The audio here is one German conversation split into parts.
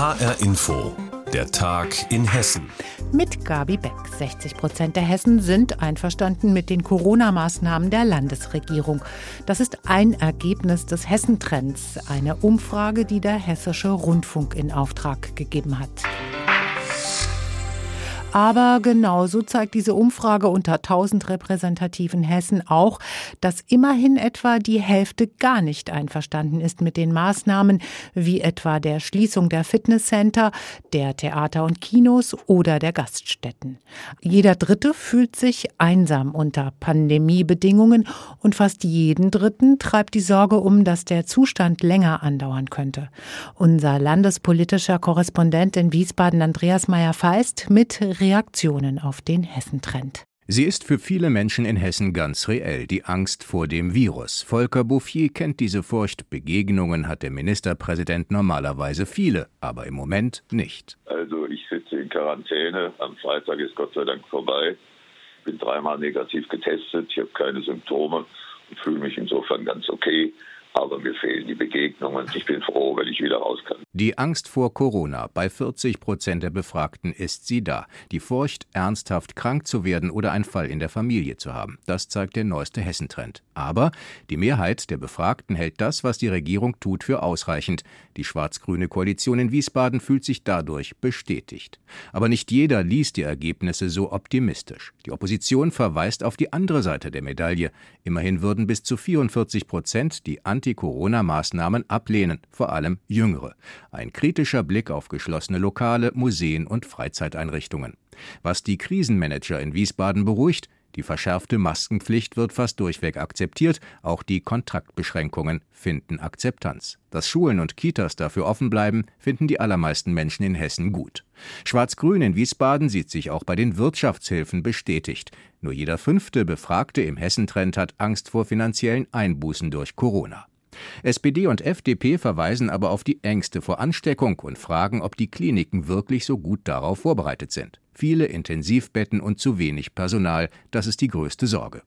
HR Info, der Tag in Hessen. Mit Gabi Beck. 60 Prozent der Hessen sind einverstanden mit den Corona-Maßnahmen der Landesregierung. Das ist ein Ergebnis des Hessentrends, eine Umfrage, die der Hessische Rundfunk in Auftrag gegeben hat. Aber genauso zeigt diese Umfrage unter 1000 repräsentativen Hessen auch, dass immerhin etwa die Hälfte gar nicht einverstanden ist mit den Maßnahmen, wie etwa der Schließung der Fitnesscenter, der Theater und Kinos oder der Gaststätten. Jeder Dritte fühlt sich einsam unter Pandemiebedingungen und fast jeden Dritten treibt die Sorge um, dass der Zustand länger andauern könnte. Unser landespolitischer Korrespondent in Wiesbaden, Andreas Meyer-Feist, mit Reaktionen auf den Hessentrend. Sie ist für viele Menschen in Hessen ganz reell, die Angst vor dem Virus. Volker Bouffier kennt diese Furcht. Begegnungen hat der Ministerpräsident normalerweise viele, aber im Moment nicht. Also ich sitze in Quarantäne. Am Freitag ist Gott sei Dank vorbei. Bin dreimal negativ getestet. Ich habe keine Symptome und fühle mich insofern ganz okay aber mir fehlen die Begegnungen. Ich bin froh, wenn ich wieder raus kann. Die Angst vor Corona. Bei 40 Prozent der Befragten ist sie da. Die Furcht, ernsthaft krank zu werden oder einen Fall in der Familie zu haben. Das zeigt der neueste Hessentrend. Aber die Mehrheit der Befragten hält das, was die Regierung tut, für ausreichend. Die schwarz-grüne Koalition in Wiesbaden fühlt sich dadurch bestätigt. Aber nicht jeder liest die Ergebnisse so optimistisch. Die Opposition verweist auf die andere Seite der Medaille. Immerhin würden bis zu 44 Prozent die Anti-Corona-Maßnahmen ablehnen, vor allem Jüngere. Ein kritischer Blick auf geschlossene Lokale, Museen und Freizeiteinrichtungen. Was die Krisenmanager in Wiesbaden beruhigt, die verschärfte Maskenpflicht wird fast durchweg akzeptiert, auch die Kontaktbeschränkungen finden Akzeptanz. Dass Schulen und Kitas dafür offen bleiben, finden die allermeisten Menschen in Hessen gut. Schwarz-Grün in Wiesbaden sieht sich auch bei den Wirtschaftshilfen bestätigt. Nur jeder fünfte Befragte im Hessentrend hat Angst vor finanziellen Einbußen durch Corona. SPD und FDP verweisen aber auf die Ängste vor Ansteckung und fragen, ob die Kliniken wirklich so gut darauf vorbereitet sind. Viele Intensivbetten und zu wenig Personal, das ist die größte Sorge.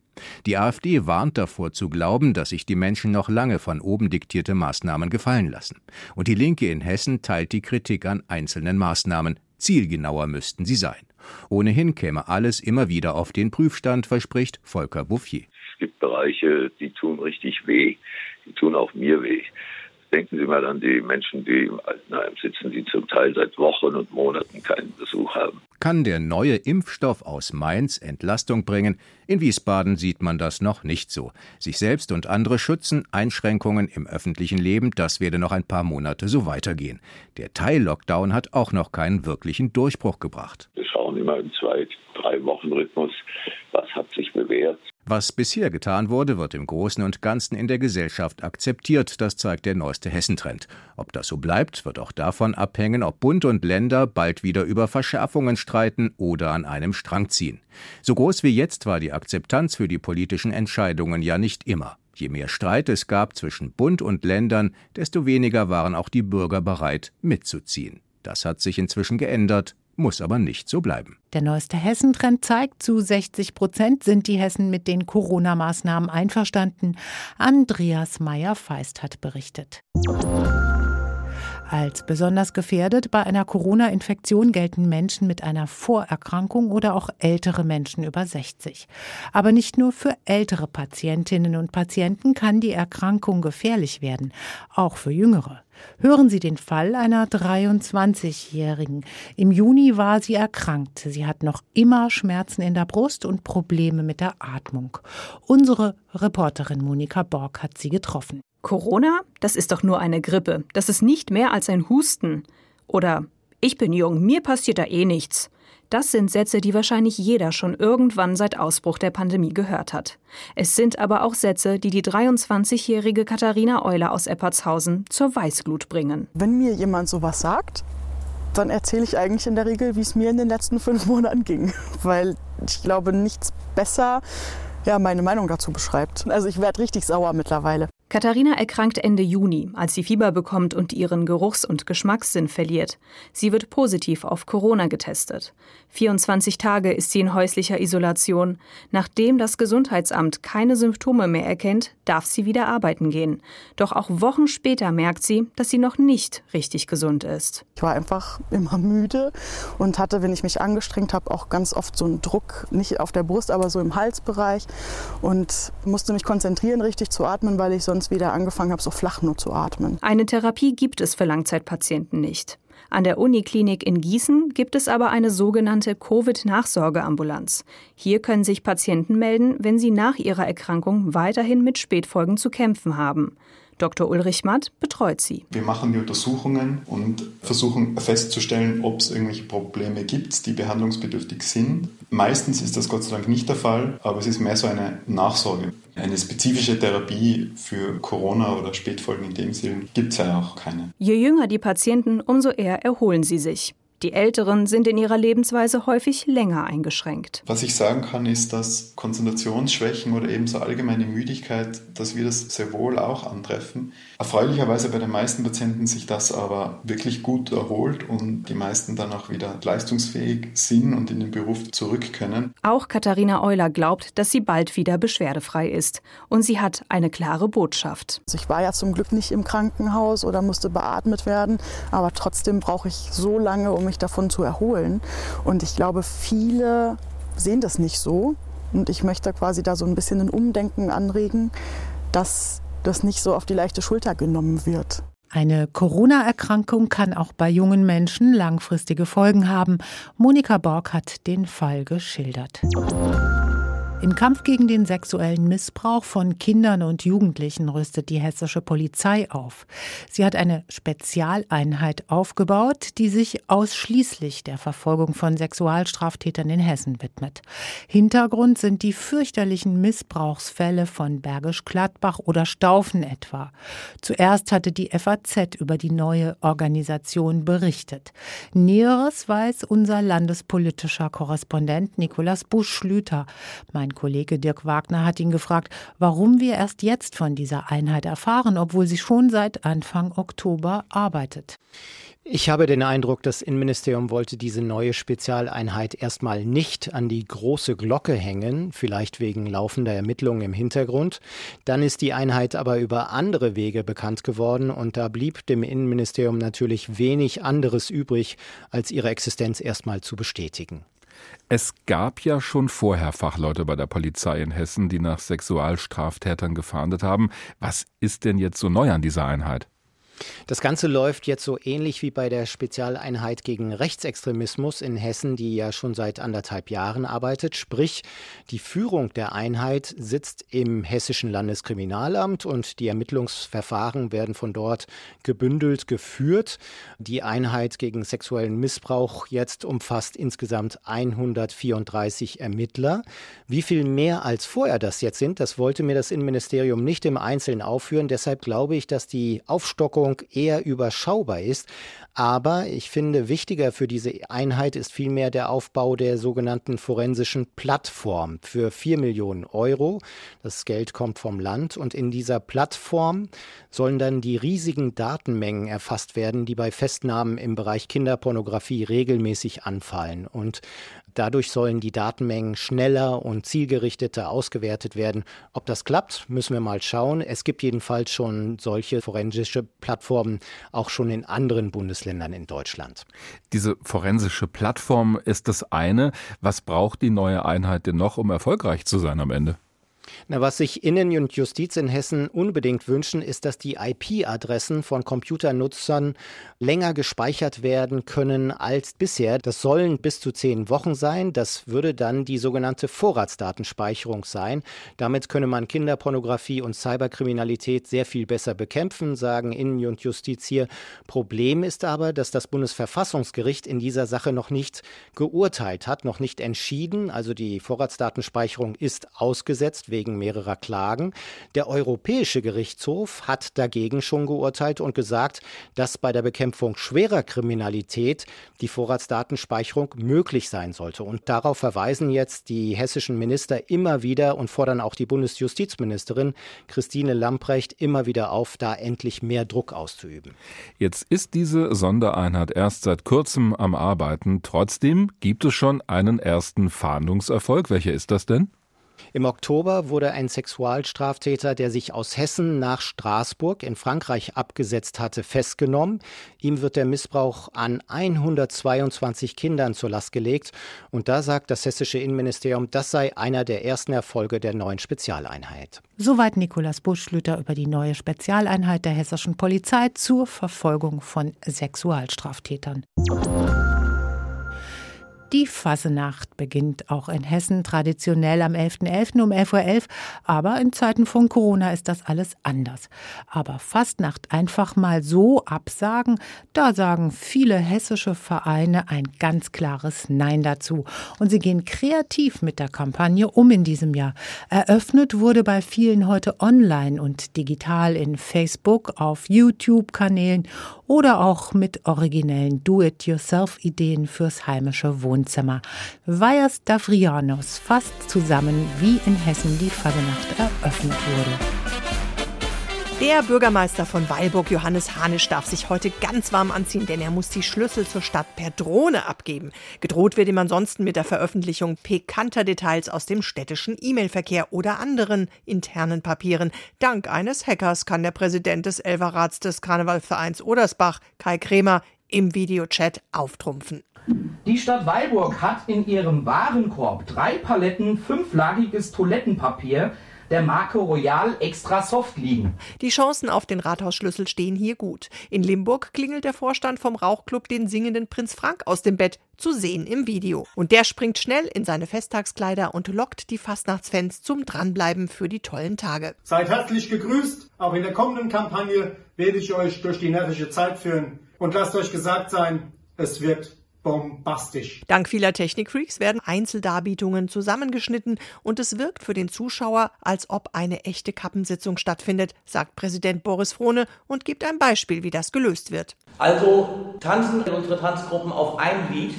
Die AfD warnt davor zu glauben, dass sich die Menschen noch lange von oben diktierte Maßnahmen gefallen lassen. Und die Linke in Hessen teilt die Kritik an einzelnen Maßnahmen. Zielgenauer müssten sie sein. Ohnehin käme alles immer wieder auf den Prüfstand, verspricht Volker Bouffier. Es gibt Bereiche, die tun richtig weh die tun auch mir weh. Denken Sie mal an die Menschen, die im Altenheim sitzen, die zum Teil seit Wochen und Monaten keinen Besuch haben. Kann der neue Impfstoff aus Mainz Entlastung bringen? In Wiesbaden sieht man das noch nicht so. Sich selbst und andere schützen, Einschränkungen im öffentlichen Leben, das werde noch ein paar Monate so weitergehen. Der Teil-Lockdown hat auch noch keinen wirklichen Durchbruch gebracht. Wir schauen immer im zwei, drei Wochen Rhythmus, was hat sich bewährt, was bisher getan wurde, wird im Großen und Ganzen in der Gesellschaft akzeptiert, das zeigt der neueste Hessentrend. Ob das so bleibt, wird auch davon abhängen, ob Bund und Länder bald wieder über Verschärfungen streiten oder an einem Strang ziehen. So groß wie jetzt war die Akzeptanz für die politischen Entscheidungen ja nicht immer. Je mehr Streit es gab zwischen Bund und Ländern, desto weniger waren auch die Bürger bereit, mitzuziehen. Das hat sich inzwischen geändert muss aber nicht so bleiben. Der neueste Hessentrend zeigt, zu 60 Prozent sind die Hessen mit den Corona-Maßnahmen einverstanden. Andreas Meyer-Feist hat berichtet. Als besonders gefährdet bei einer Corona-Infektion gelten Menschen mit einer Vorerkrankung oder auch ältere Menschen über 60. Aber nicht nur für ältere Patientinnen und Patienten kann die Erkrankung gefährlich werden, auch für jüngere. Hören Sie den Fall einer 23-Jährigen. Im Juni war sie erkrankt. Sie hat noch immer Schmerzen in der Brust und Probleme mit der Atmung. Unsere Reporterin Monika Borg hat sie getroffen. Corona, das ist doch nur eine Grippe. Das ist nicht mehr als ein Husten. Oder ich bin jung, mir passiert da eh nichts. Das sind Sätze, die wahrscheinlich jeder schon irgendwann seit Ausbruch der Pandemie gehört hat. Es sind aber auch Sätze, die die 23-jährige Katharina Euler aus Eppertshausen zur Weißglut bringen. Wenn mir jemand sowas sagt, dann erzähle ich eigentlich in der Regel, wie es mir in den letzten fünf Monaten ging. Weil ich glaube, nichts besser ja, meine Meinung dazu beschreibt. Also ich werde richtig sauer mittlerweile. Katharina erkrankt Ende Juni, als sie Fieber bekommt und ihren Geruchs- und Geschmackssinn verliert. Sie wird positiv auf Corona getestet. 24 Tage ist sie in häuslicher Isolation. Nachdem das Gesundheitsamt keine Symptome mehr erkennt, darf sie wieder arbeiten gehen. Doch auch Wochen später merkt sie, dass sie noch nicht richtig gesund ist. Ich war einfach immer müde und hatte, wenn ich mich angestrengt habe, auch ganz oft so einen Druck, nicht auf der Brust, aber so im Halsbereich und musste mich konzentrieren, richtig zu atmen, weil ich sonst abends wieder angefangen habe, so flach nur zu atmen. Eine Therapie gibt es für Langzeitpatienten nicht. An der Uniklinik in Gießen gibt es aber eine sogenannte Covid-Nachsorgeambulanz. Hier können sich Patienten melden, wenn sie nach ihrer Erkrankung weiterhin mit Spätfolgen zu kämpfen haben. Dr. Ulrich Matt betreut sie. Wir machen die Untersuchungen und versuchen festzustellen, ob es irgendwelche Probleme gibt, die behandlungsbedürftig sind. Meistens ist das Gott sei Dank nicht der Fall, aber es ist mehr so eine Nachsorge. Eine spezifische Therapie für Corona oder Spätfolgen in dem Sinn gibt es ja auch keine. Je jünger die Patienten, umso eher erholen sie sich. Die Älteren sind in ihrer Lebensweise häufig länger eingeschränkt. Was ich sagen kann, ist, dass Konzentrationsschwächen oder ebenso allgemeine Müdigkeit, dass wir das sehr wohl auch antreffen. Erfreulicherweise bei den meisten Patienten sich das aber wirklich gut erholt und die meisten dann auch wieder leistungsfähig sind und in den Beruf zurück können. Auch Katharina Euler glaubt, dass sie bald wieder beschwerdefrei ist. Und sie hat eine klare Botschaft. Also ich war ja zum Glück nicht im Krankenhaus oder musste beatmet werden, aber trotzdem brauche ich so lange, um mich mich davon zu erholen. Und ich glaube, viele sehen das nicht so. Und ich möchte quasi da so ein bisschen ein Umdenken anregen, dass das nicht so auf die leichte Schulter genommen wird. Eine Corona-Erkrankung kann auch bei jungen Menschen langfristige Folgen haben. Monika Borg hat den Fall geschildert. Im Kampf gegen den sexuellen Missbrauch von Kindern und Jugendlichen rüstet die hessische Polizei auf. Sie hat eine Spezialeinheit aufgebaut, die sich ausschließlich der Verfolgung von Sexualstraftätern in Hessen widmet. Hintergrund sind die fürchterlichen Missbrauchsfälle von Bergisch Gladbach oder Staufen etwa. Zuerst hatte die FAZ über die neue Organisation berichtet. Näheres weiß unser landespolitischer Korrespondent Nikolaus Busch-Schlüter. Mein Kollege Dirk Wagner hat ihn gefragt, warum wir erst jetzt von dieser Einheit erfahren, obwohl sie schon seit Anfang Oktober arbeitet. Ich habe den Eindruck, das Innenministerium wollte diese neue Spezialeinheit erstmal nicht an die große Glocke hängen, vielleicht wegen laufender Ermittlungen im Hintergrund. Dann ist die Einheit aber über andere Wege bekannt geworden und da blieb dem Innenministerium natürlich wenig anderes übrig, als ihre Existenz erstmal zu bestätigen. Es gab ja schon vorher Fachleute bei der Polizei in Hessen, die nach Sexualstraftätern gefahndet haben. Was ist denn jetzt so neu an dieser Einheit? Das Ganze läuft jetzt so ähnlich wie bei der Spezialeinheit gegen Rechtsextremismus in Hessen, die ja schon seit anderthalb Jahren arbeitet. Sprich, die Führung der Einheit sitzt im Hessischen Landeskriminalamt und die Ermittlungsverfahren werden von dort gebündelt geführt. Die Einheit gegen sexuellen Missbrauch jetzt umfasst insgesamt 134 Ermittler. Wie viel mehr als vorher das jetzt sind, das wollte mir das Innenministerium nicht im Einzelnen aufführen. Deshalb glaube ich, dass die Aufstockung Verantwortung eher überschaubar ist. Aber ich finde, wichtiger für diese Einheit ist vielmehr der Aufbau der sogenannten forensischen Plattform für 4 Millionen Euro. Das Geld kommt vom Land und in dieser Plattform sollen dann die riesigen Datenmengen erfasst werden, die bei Festnahmen im Bereich Kinderpornografie regelmäßig anfallen. Und Dadurch sollen die Datenmengen schneller und zielgerichteter ausgewertet werden. Ob das klappt, müssen wir mal schauen. Es gibt jedenfalls schon solche forensische Plattformen auch schon in anderen Bundesländern in Deutschland. Diese forensische Plattform ist das eine. Was braucht die neue Einheit denn noch, um erfolgreich zu sein am Ende? Na, was sich Innen- und Justiz in Hessen unbedingt wünschen, ist, dass die IP-Adressen von Computernutzern länger gespeichert werden können als bisher. Das sollen bis zu zehn Wochen sein. Das würde dann die sogenannte Vorratsdatenspeicherung sein. Damit könne man Kinderpornografie und Cyberkriminalität sehr viel besser bekämpfen, sagen Innen- und Justiz hier. Problem ist aber, dass das Bundesverfassungsgericht in dieser Sache noch nicht geurteilt hat, noch nicht entschieden. Also die Vorratsdatenspeicherung ist ausgesetzt wegen wegen mehrerer Klagen. Der Europäische Gerichtshof hat dagegen schon geurteilt und gesagt, dass bei der Bekämpfung schwerer Kriminalität die Vorratsdatenspeicherung möglich sein sollte. Und darauf verweisen jetzt die hessischen Minister immer wieder und fordern auch die Bundesjustizministerin Christine Lamprecht immer wieder auf, da endlich mehr Druck auszuüben. Jetzt ist diese Sondereinheit erst seit kurzem am Arbeiten. Trotzdem gibt es schon einen ersten Fahndungserfolg. Welcher ist das denn? Im Oktober wurde ein Sexualstraftäter, der sich aus Hessen nach Straßburg in Frankreich abgesetzt hatte, festgenommen. Ihm wird der Missbrauch an 122 Kindern zur Last gelegt. Und da sagt das hessische Innenministerium, das sei einer der ersten Erfolge der neuen Spezialeinheit. Soweit Nikolaus Buschlüter über die neue Spezialeinheit der hessischen Polizei zur Verfolgung von Sexualstraftätern. Die Fasenacht beginnt auch in Hessen traditionell am 11.11. .11. um 11.11 Uhr, aber in Zeiten von Corona ist das alles anders. Aber Fastnacht einfach mal so absagen, da sagen viele hessische Vereine ein ganz klares Nein dazu. Und sie gehen kreativ mit der Kampagne um in diesem Jahr. Eröffnet wurde bei vielen heute online und digital in Facebook, auf YouTube-Kanälen oder auch mit originellen Do-it-yourself-Ideen fürs heimische Wohnzimmer. Weihers Davrianos fasst zusammen, wie in Hessen die Fasenacht eröffnet wurde. Der Bürgermeister von Weilburg, Johannes Hanisch, darf sich heute ganz warm anziehen, denn er muss die Schlüssel zur Stadt per Drohne abgeben. Gedroht wird ihm ansonsten mit der Veröffentlichung pikanter Details aus dem städtischen E-Mail-Verkehr oder anderen internen Papieren. Dank eines Hackers kann der Präsident des Elverrats des Karnevalvereins Odersbach, Kai Kremer, im Videochat auftrumpfen. Die Stadt Weilburg hat in ihrem Warenkorb drei Paletten fünflagiges Toilettenpapier der Marke Royal Extra Soft liegen. Die Chancen auf den Rathausschlüssel stehen hier gut. In Limburg klingelt der Vorstand vom Rauchclub den singenden Prinz Frank aus dem Bett, zu sehen im Video. Und der springt schnell in seine Festtagskleider und lockt die Fastnachtsfans zum Dranbleiben für die tollen Tage. Seid herzlich gegrüßt. Auch in der kommenden Kampagne werde ich euch durch die närrische Zeit führen. Und lasst euch gesagt sein, es wird bombastisch. Dank vieler Technikfreaks werden Einzeldarbietungen zusammengeschnitten und es wirkt für den Zuschauer, als ob eine echte Kappensitzung stattfindet, sagt Präsident Boris Frohne und gibt ein Beispiel, wie das gelöst wird. Also tanzen unsere Tanzgruppen auf ein Lied,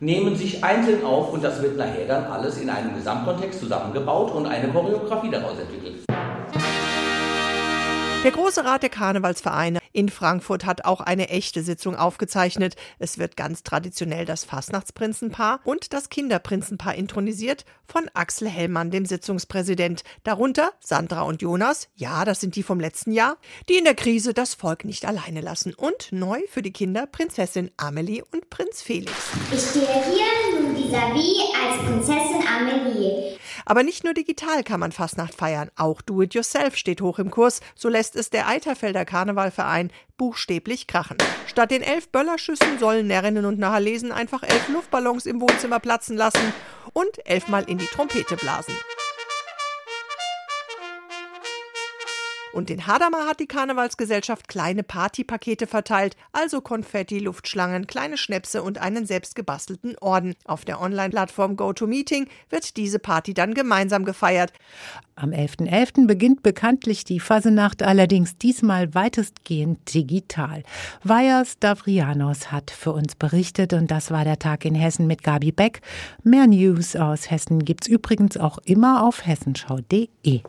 nehmen sich einzeln auf und das wird nachher dann alles in einem Gesamtkontext zusammengebaut und eine Choreografie daraus entwickelt. Der Große Rat der Karnevalsvereine in Frankfurt hat auch eine echte Sitzung aufgezeichnet. Es wird ganz traditionell das Fastnachtsprinzenpaar und das Kinderprinzenpaar intronisiert von Axel Hellmann, dem Sitzungspräsident. Darunter Sandra und Jonas, ja, das sind die vom letzten Jahr, die in der Krise das Volk nicht alleine lassen. Und neu für die Kinder Prinzessin Amelie und Prinz Felix. Ich stehe hier nun vis-à-vis als Prinzessin. Aber nicht nur digital kann man Fastnacht feiern, auch Do-it-yourself steht hoch im Kurs. So lässt es der Eiterfelder Karnevalverein buchstäblich krachen. Statt den elf Böllerschüssen sollen Närrinnen und Nahalesen einfach elf Luftballons im Wohnzimmer platzen lassen und elfmal in die Trompete blasen. Und in Hadamar hat die Karnevalsgesellschaft kleine Partypakete verteilt, also Konfetti, Luftschlangen, kleine Schnäpse und einen selbstgebastelten Orden. Auf der Online-Plattform GoToMeeting wird diese Party dann gemeinsam gefeiert. Am 11.11. .11. beginnt bekanntlich die Fasenacht, allerdings diesmal weitestgehend digital. Vajas Davrianos hat für uns berichtet und das war der Tag in Hessen mit Gabi Beck. Mehr News aus Hessen gibt's übrigens auch immer auf hessenschau.de.